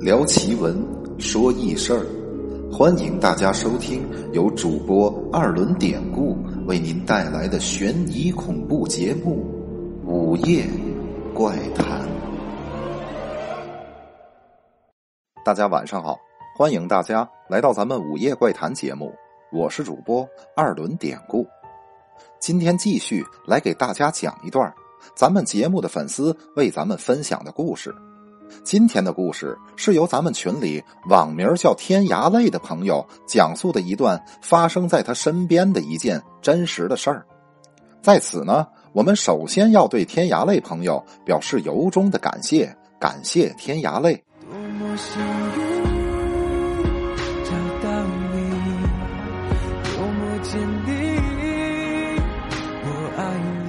聊奇闻，说异事儿，欢迎大家收听由主播二轮典故为您带来的悬疑恐怖节目《午夜怪谈》。大家晚上好，欢迎大家来到咱们《午夜怪谈》节目，我是主播二轮典故。今天继续来给大家讲一段咱们节目的粉丝为咱们分享的故事。今天的故事是由咱们群里网名叫“天涯泪”的朋友讲述的一段发生在他身边的一件真实的事儿。在此呢，我们首先要对天涯泪朋友表示由衷的感谢，感谢天涯泪。多么幸运找到你，多么坚定，我爱你。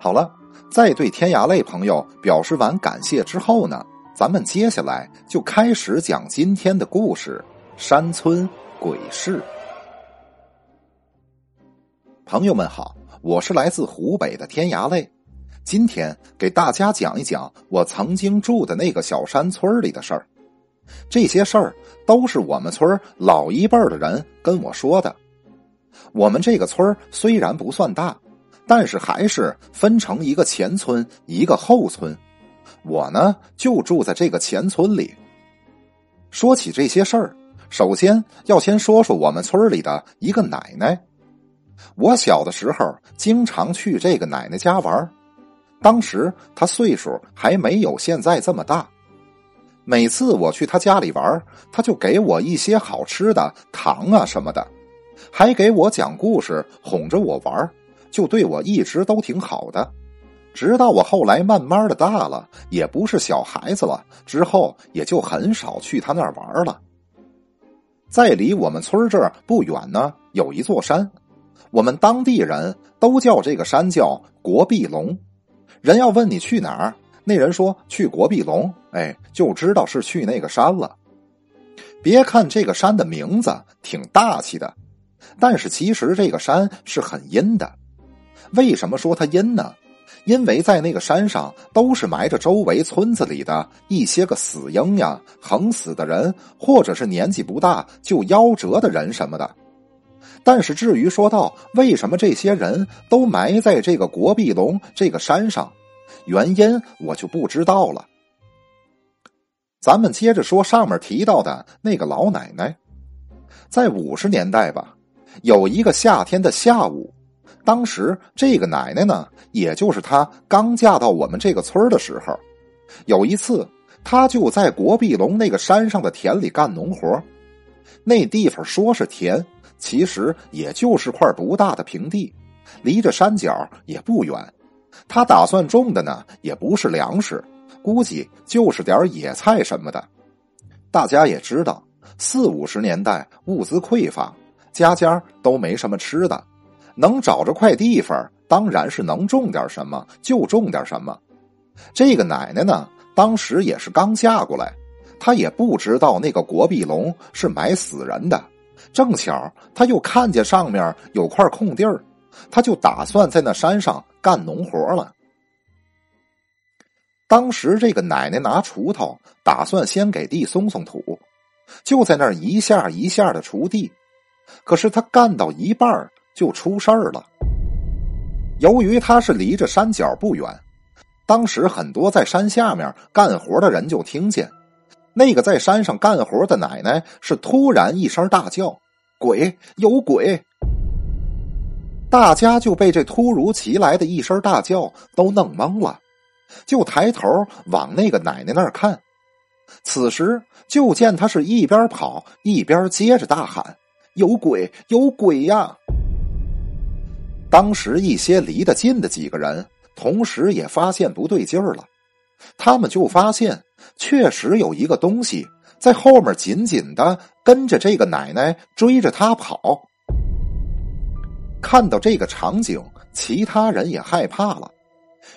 好了。在对天涯泪朋友表示完感谢之后呢，咱们接下来就开始讲今天的故事——山村鬼事。朋友们好，我是来自湖北的天涯泪，今天给大家讲一讲我曾经住的那个小山村里的事儿。这些事儿都是我们村老一辈的人跟我说的。我们这个村虽然不算大。但是还是分成一个前村一个后村，我呢就住在这个前村里。说起这些事儿，首先要先说说我们村里的一个奶奶。我小的时候经常去这个奶奶家玩，当时她岁数还没有现在这么大。每次我去她家里玩，她就给我一些好吃的糖啊什么的，还给我讲故事，哄着我玩。就对我一直都挺好的，直到我后来慢慢的大了，也不是小孩子了，之后也就很少去他那儿玩了。在离我们村这儿不远呢，有一座山，我们当地人都叫这个山叫国壁龙。人要问你去哪儿，那人说去国壁龙，哎，就知道是去那个山了。别看这个山的名字挺大气的，但是其实这个山是很阴的。为什么说它阴呢？因为在那个山上都是埋着周围村子里的一些个死婴呀、横死的人，或者是年纪不大就夭折的人什么的。但是至于说到为什么这些人都埋在这个国壁龙这个山上，原因我就不知道了。咱们接着说上面提到的那个老奶奶，在五十年代吧，有一个夏天的下午。当时这个奶奶呢，也就是她刚嫁到我们这个村的时候，有一次，她就在国壁龙那个山上的田里干农活。那地方说是田，其实也就是块不大的平地，离着山脚也不远。他打算种的呢，也不是粮食，估计就是点野菜什么的。大家也知道，四五十年代物资匮乏，家家都没什么吃的。能找着块地方，当然是能种点什么就种点什么。这个奶奶呢，当时也是刚嫁过来，她也不知道那个国壁龙是埋死人的。正巧她又看见上面有块空地儿，她就打算在那山上干农活了。当时这个奶奶拿锄头，打算先给地松松土，就在那儿一下一下的锄地。可是她干到一半就出事儿了。由于他是离着山脚不远，当时很多在山下面干活的人就听见，那个在山上干活的奶奶是突然一声大叫：“鬼，有鬼！”大家就被这突如其来的一声大叫都弄懵了，就抬头往那个奶奶那儿看。此时就见他是一边跑一边接着大喊：“有鬼，有鬼呀！”当时一些离得近的几个人，同时也发现不对劲儿了。他们就发现，确实有一个东西在后面紧紧的跟着这个奶奶追着他跑。看到这个场景，其他人也害怕了，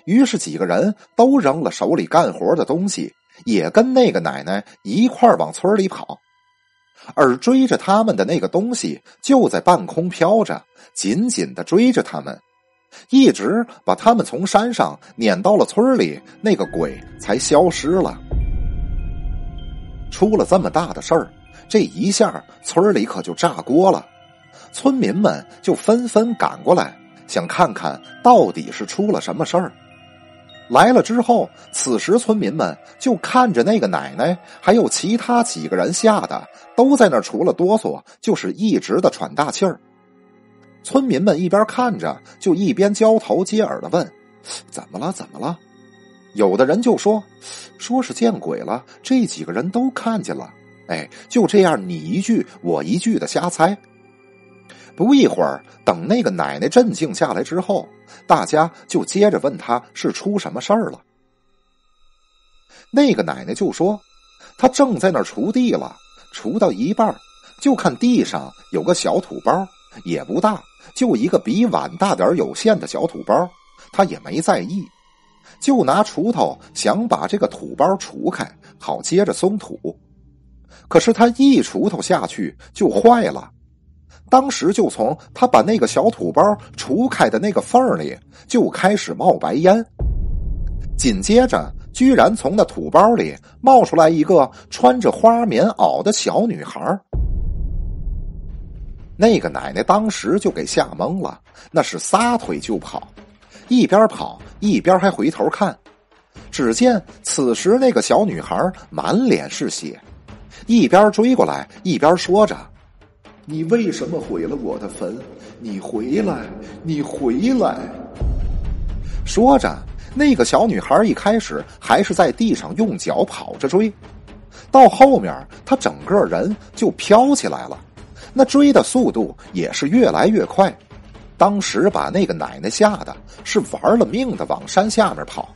于是几个人都扔了手里干活的东西，也跟那个奶奶一块往村里跑。而追着他们的那个东西就在半空飘着，紧紧的追着他们，一直把他们从山上撵到了村里，那个鬼才消失了。出了这么大的事儿，这一下村里可就炸锅了，村民们就纷纷赶过来，想看看到底是出了什么事儿。来了之后，此时村民们就看着那个奶奶，还有其他几个人，吓得都在那除了哆嗦，就是一直的喘大气儿。村民们一边看着，就一边交头接耳的问：“怎么了？怎么了？”有的人就说：“说是见鬼了。”这几个人都看见了。哎，就这样，你一句我一句的瞎猜。不一会儿，等那个奶奶镇静下来之后，大家就接着问他是出什么事儿了。那个奶奶就说：“她正在那儿锄地了，锄到一半，就看地上有个小土包，也不大，就一个比碗大点有限的小土包，她也没在意，就拿锄头想把这个土包锄开，好接着松土。可是他一锄头下去就坏了。”当时就从他把那个小土包除开的那个缝里就开始冒白烟，紧接着居然从那土包里冒出来一个穿着花棉袄的小女孩。那个奶奶当时就给吓懵了，那是撒腿就跑，一边跑一边还回头看。只见此时那个小女孩满脸是血，一边追过来一边说着。你为什么毁了我的坟？你回来，你回来！说着，那个小女孩一开始还是在地上用脚跑着追，到后面她整个人就飘起来了，那追的速度也是越来越快。当时把那个奶奶吓得是玩了命的往山下面跑。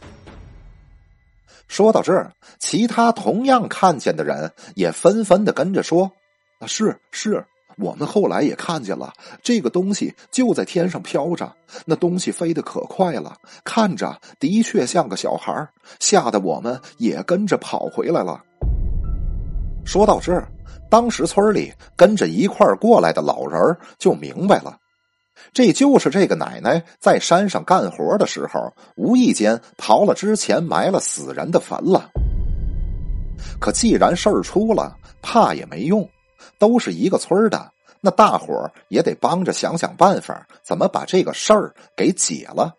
说到这儿，其他同样看见的人也纷纷的跟着说：“啊，是是。”我们后来也看见了这个东西就在天上飘着，那东西飞得可快了，看着的确像个小孩吓得我们也跟着跑回来了。说到这儿，当时村里跟着一块过来的老人就明白了，这就是这个奶奶在山上干活的时候，无意间刨了之前埋了死人的坟了。可既然事儿出了，怕也没用。都是一个村的，那大伙儿也得帮着想想办法，怎么把这个事儿给解了。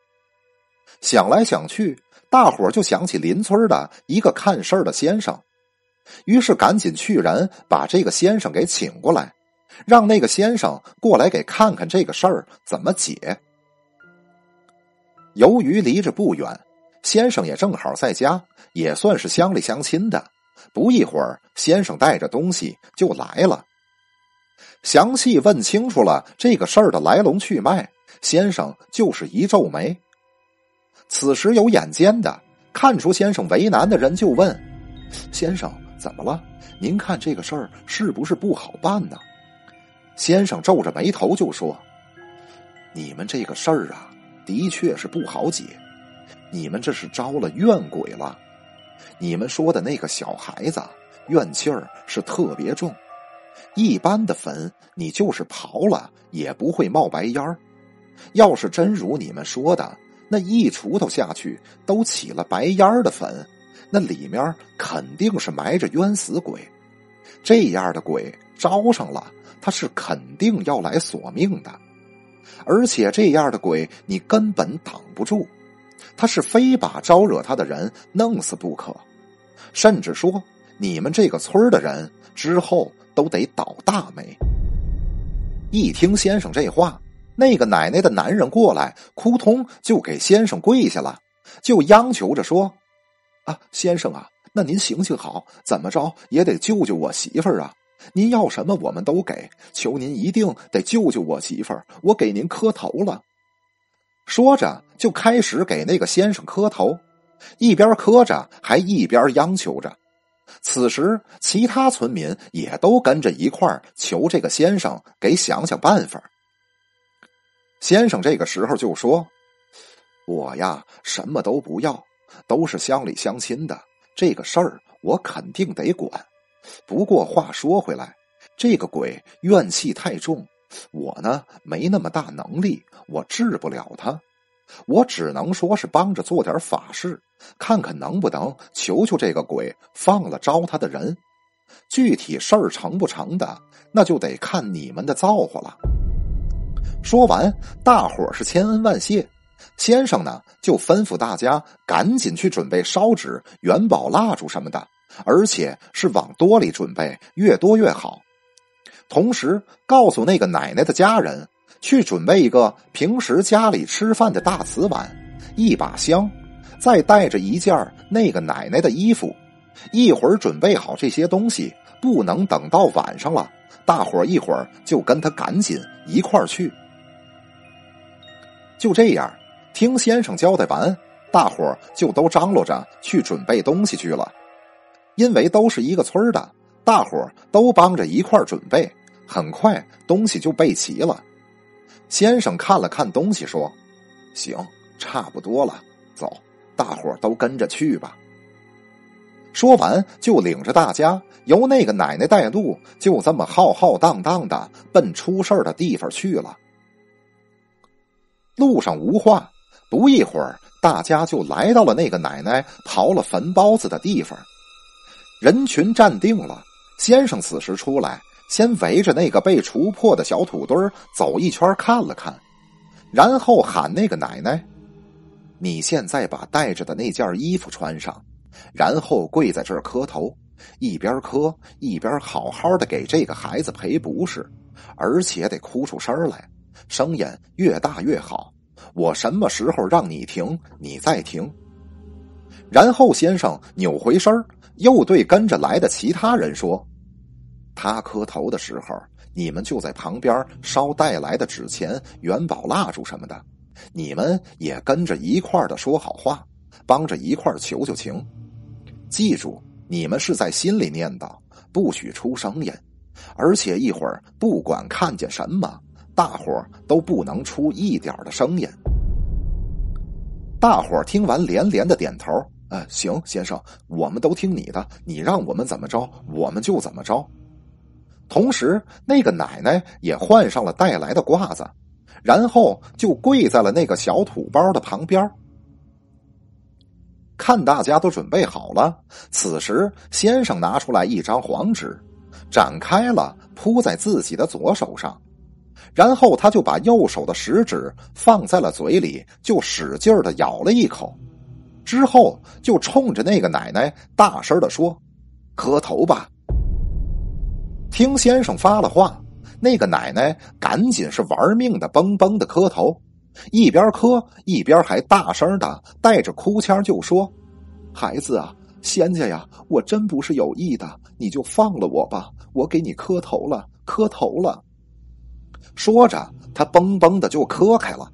想来想去，大伙儿就想起邻村的一个看事儿的先生，于是赶紧去人把这个先生给请过来，让那个先生过来给看看这个事儿怎么解。由于离着不远，先生也正好在家，也算是乡里乡亲的。不一会儿，先生带着东西就来了。详细问清楚了这个事儿的来龙去脉，先生就是一皱眉。此时有眼尖的看出先生为难的人就问：“先生怎么了？您看这个事儿是不是不好办呢？”先生皱着眉头就说：“你们这个事儿啊，的确是不好解。你们这是招了怨鬼了。”你们说的那个小孩子怨气儿是特别重，一般的坟你就是刨了也不会冒白烟儿。要是真如你们说的，那一锄头下去都起了白烟儿的坟，那里面肯定是埋着冤死鬼。这样的鬼招上了，他是肯定要来索命的，而且这样的鬼你根本挡不住。他是非把招惹他的人弄死不可，甚至说你们这个村的人之后都得倒大霉。一听先生这话，那个奶奶的男人过来，扑通就给先生跪下了，就央求着说：“啊，先生啊，那您行行好，怎么着也得救救我媳妇儿啊！您要什么我们都给，求您一定得救救我媳妇儿，我给您磕头了。”说着，就开始给那个先生磕头，一边磕着，还一边央求着。此时，其他村民也都跟着一块儿求这个先生给想想办法。先生这个时候就说：“我呀，什么都不要，都是乡里乡亲的，这个事儿我肯定得管。不过话说回来，这个鬼怨气太重。”我呢，没那么大能力，我治不了他，我只能说是帮着做点法事，看看能不能求求这个鬼放了招他的人。具体事儿成不成的，那就得看你们的造化了。说完，大伙是千恩万谢。先生呢，就吩咐大家赶紧去准备烧纸、元宝蜡烛什么的，而且是往多里准备，越多越好。同时，告诉那个奶奶的家人，去准备一个平时家里吃饭的大瓷碗，一把香，再带着一件那个奶奶的衣服。一会儿准备好这些东西，不能等到晚上了。大伙一会儿就跟他赶紧一块儿去。就这样。听先生交代完，大伙儿就都张罗着去准备东西去了。因为都是一个村的，大伙儿都帮着一块儿准备，很快东西就备齐了。先生看了看东西，说：“行，差不多了，走，大伙都跟着去吧。”说完，就领着大家由那个奶奶带路，就这么浩浩荡荡的奔出事的地方去了。路上无话。不一会儿，大家就来到了那个奶奶刨了坟包子的地方。人群站定了，先生此时出来，先围着那个被锄破的小土堆走一圈看了看，然后喊那个奶奶：“你现在把带着的那件衣服穿上，然后跪在这儿磕头，一边磕一边好好的给这个孩子赔不是，而且得哭出声来，声音越大越好。”我什么时候让你停，你再停。然后先生扭回身又对跟着来的其他人说：“他磕头的时候，你们就在旁边烧带来的纸钱、元宝、蜡烛什么的，你们也跟着一块的说好话，帮着一块求求情。记住，你们是在心里念叨，不许出声音，而且一会儿不管看见什么。”大伙都不能出一点的声音。大伙听完连连的点头。呃，行，先生，我们都听你的，你让我们怎么着，我们就怎么着。同时，那个奶奶也换上了带来的褂子，然后就跪在了那个小土包的旁边。看大家都准备好了，此时先生拿出来一张黄纸，展开了铺在自己的左手上。然后他就把右手的食指放在了嘴里，就使劲的咬了一口，之后就冲着那个奶奶大声的说：“磕头吧。”听先生发了话，那个奶奶赶紧是玩命的嘣嘣的磕头，一边磕一边还大声的带着哭腔就说：“孩子啊，仙家呀，我真不是有意的，你就放了我吧，我给你磕头了，磕头了。”说着，他嘣嘣的就磕开了，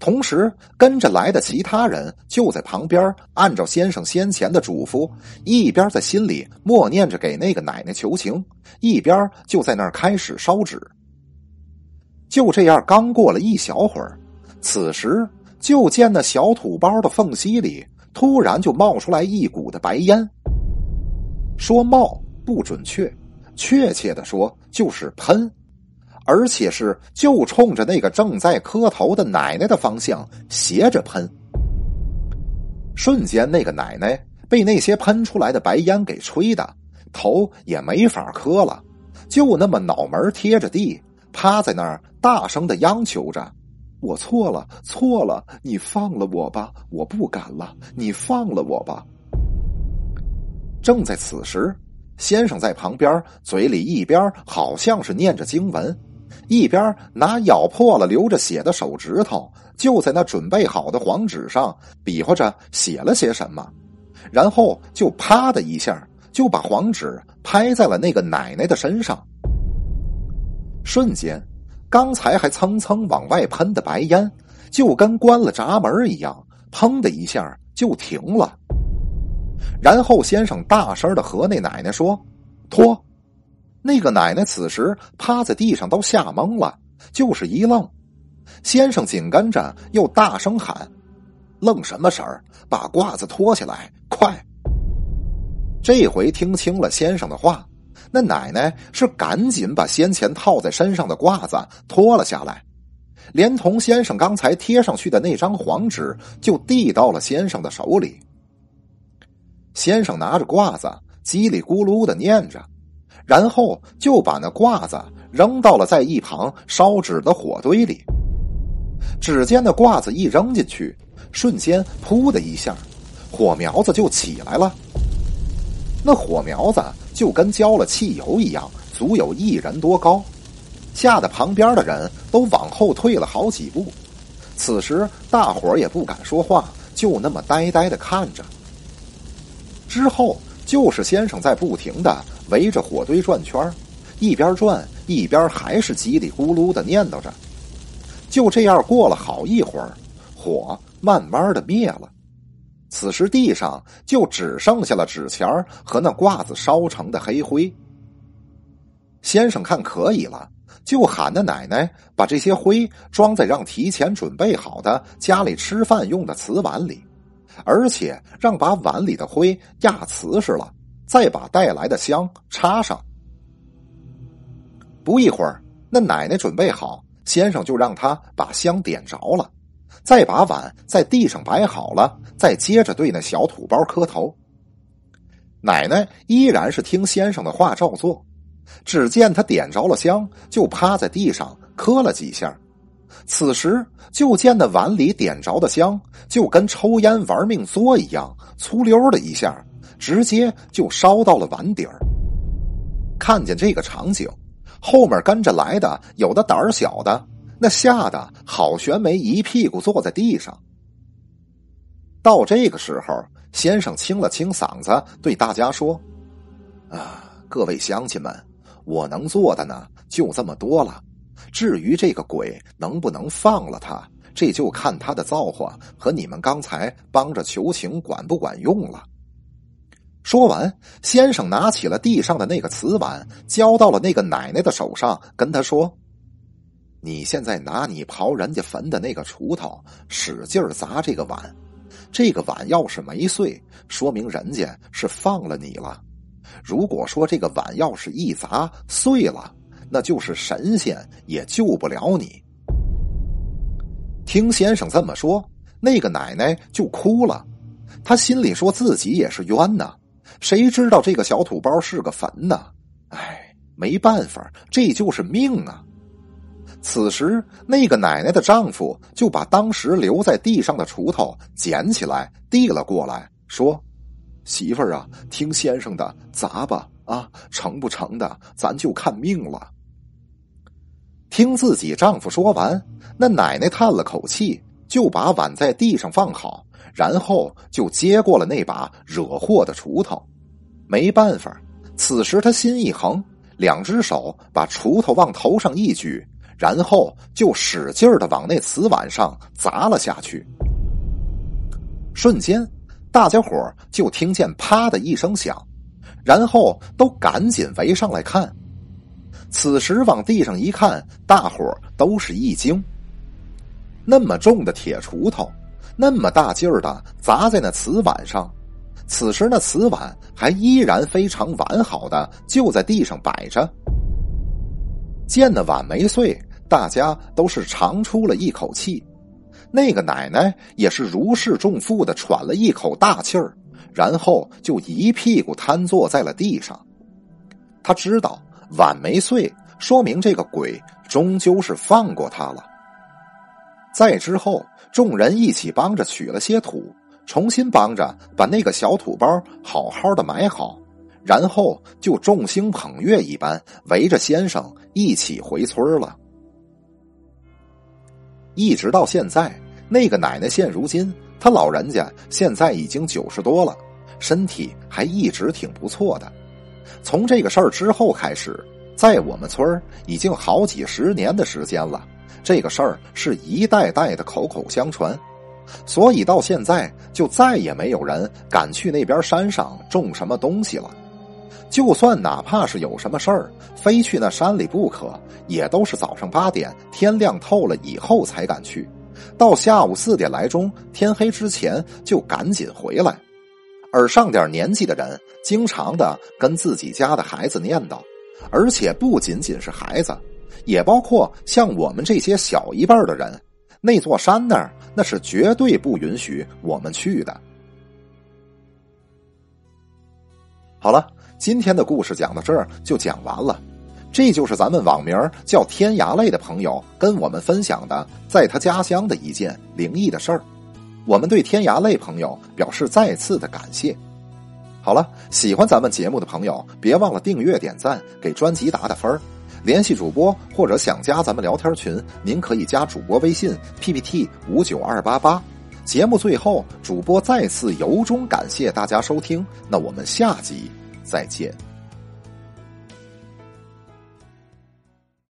同时跟着来的其他人就在旁边按照先生先前的嘱咐，一边在心里默念着给那个奶奶求情，一边就在那儿开始烧纸。就这样，刚过了一小会儿，此时就见那小土包的缝隙里突然就冒出来一股的白烟。说冒不准确，确切的说就是喷。而且是就冲着那个正在磕头的奶奶的方向斜着喷，瞬间那个奶奶被那些喷出来的白烟给吹的，头也没法磕了，就那么脑门贴着地，趴在那儿大声的央求着：“我错了，错了，你放了我吧，我不敢了，你放了我吧。”正在此时，先生在旁边嘴里一边好像是念着经文。一边拿咬破了、流着血的手指头，就在那准备好的黄纸上比划着写了些什么，然后就啪的一下就把黄纸拍在了那个奶奶的身上。瞬间，刚才还蹭蹭往外喷的白烟，就跟关了闸门一样，砰的一下就停了。然后先生大声的和那奶奶说：“脱。”那个奶奶此时趴在地上都吓懵了，就是一愣。先生紧跟着又大声喊：“愣什么神儿？把褂子脱下来，快！”这回听清了先生的话，那奶奶是赶紧把先前套在身上的褂子脱了下来，连同先生刚才贴上去的那张黄纸就递到了先生的手里。先生拿着褂子。叽里咕噜的念着，然后就把那褂子扔到了在一旁烧纸的火堆里。只见那褂子一扔进去，瞬间“噗”的一下，火苗子就起来了。那火苗子就跟浇了汽油一样，足有一人多高，吓得旁边的人都往后退了好几步。此时大伙也不敢说话，就那么呆呆的看着。之后就是先生在不停的围着火堆转圈一边转一边还是叽里咕噜的念叨着。就这样过了好一会儿，火慢慢的灭了。此时地上就只剩下了纸钱和那褂子烧成的黑灰。先生看可以了，就喊那奶奶把这些灰装在让提前准备好的家里吃饭用的瓷碗里，而且让把碗里的灰压瓷实了，再把带来的香插上。不一会儿，那奶奶准备好。先生就让他把香点着了，再把碗在地上摆好了，再接着对那小土包磕头。奶奶依然是听先生的话照做，只见他点着了香，就趴在地上磕了几下。此时就见那碗里点着的香，就跟抽烟玩命作一样，粗溜的一下，直接就烧到了碗底儿。看见这个场景。后面跟着来的有的胆儿小的，那吓得郝玄梅一屁股坐在地上。到这个时候，先生清了清嗓子，对大家说：“啊，各位乡亲们，我能做的呢就这么多了。至于这个鬼能不能放了他，这就看他的造化和你们刚才帮着求情管不管用了。”说完，先生拿起了地上的那个瓷碗，交到了那个奶奶的手上，跟她说：“你现在拿你刨人家坟的那个锄头，使劲砸这个碗。这个碗要是没碎，说明人家是放了你了；如果说这个碗要是一砸碎了，那就是神仙也救不了你。”听先生这么说，那个奶奶就哭了，她心里说自己也是冤呐。谁知道这个小土包是个坟呢？哎，没办法，这就是命啊！此时，那个奶奶的丈夫就把当时留在地上的锄头捡起来，递了过来，说：“媳妇儿啊，听先生的，砸吧！啊，成不成的，咱就看命了。”听自己丈夫说完，那奶奶叹了口气，就把碗在地上放好，然后就接过了那把惹祸的锄头。没办法，此时他心一横，两只手把锄头往头上一举，然后就使劲的往那瓷碗上砸了下去。瞬间，大家伙就听见“啪”的一声响，然后都赶紧围上来看。此时往地上一看，大伙都是一惊。那么重的铁锄头，那么大劲儿的砸在那瓷碗上。此时，那瓷碗还依然非常完好的就在地上摆着。见那碗没碎，大家都是长出了一口气。那个奶奶也是如释重负的喘了一口大气儿，然后就一屁股瘫坐在了地上。他知道碗没碎，说明这个鬼终究是放过他了。再之后，众人一起帮着取了些土。重新帮着把那个小土包好好的埋好，然后就众星捧月一般围着先生一起回村了。一直到现在，那个奶奶现如今，她老人家现在已经九十多了，身体还一直挺不错的。从这个事儿之后开始，在我们村已经好几十年的时间了，这个事儿是一代代的口口相传。所以到现在就再也没有人敢去那边山上种什么东西了。就算哪怕是有什么事儿，非去那山里不可，也都是早上八点天亮透了以后才敢去。到下午四点来钟，天黑之前就赶紧回来。而上点年纪的人，经常的跟自己家的孩子念叨，而且不仅仅是孩子，也包括像我们这些小一辈的人。那座山那儿，那是绝对不允许我们去的。好了，今天的故事讲到这儿就讲完了。这就是咱们网名叫天涯泪的朋友跟我们分享的，在他家乡的一件灵异的事儿。我们对天涯泪朋友表示再次的感谢。好了，喜欢咱们节目的朋友，别忘了订阅、点赞，给专辑打打分儿。联系主播或者想加咱们聊天群，您可以加主播微信 PPT 五九二八八。节目最后，主播再次由衷感谢大家收听，那我们下集再见。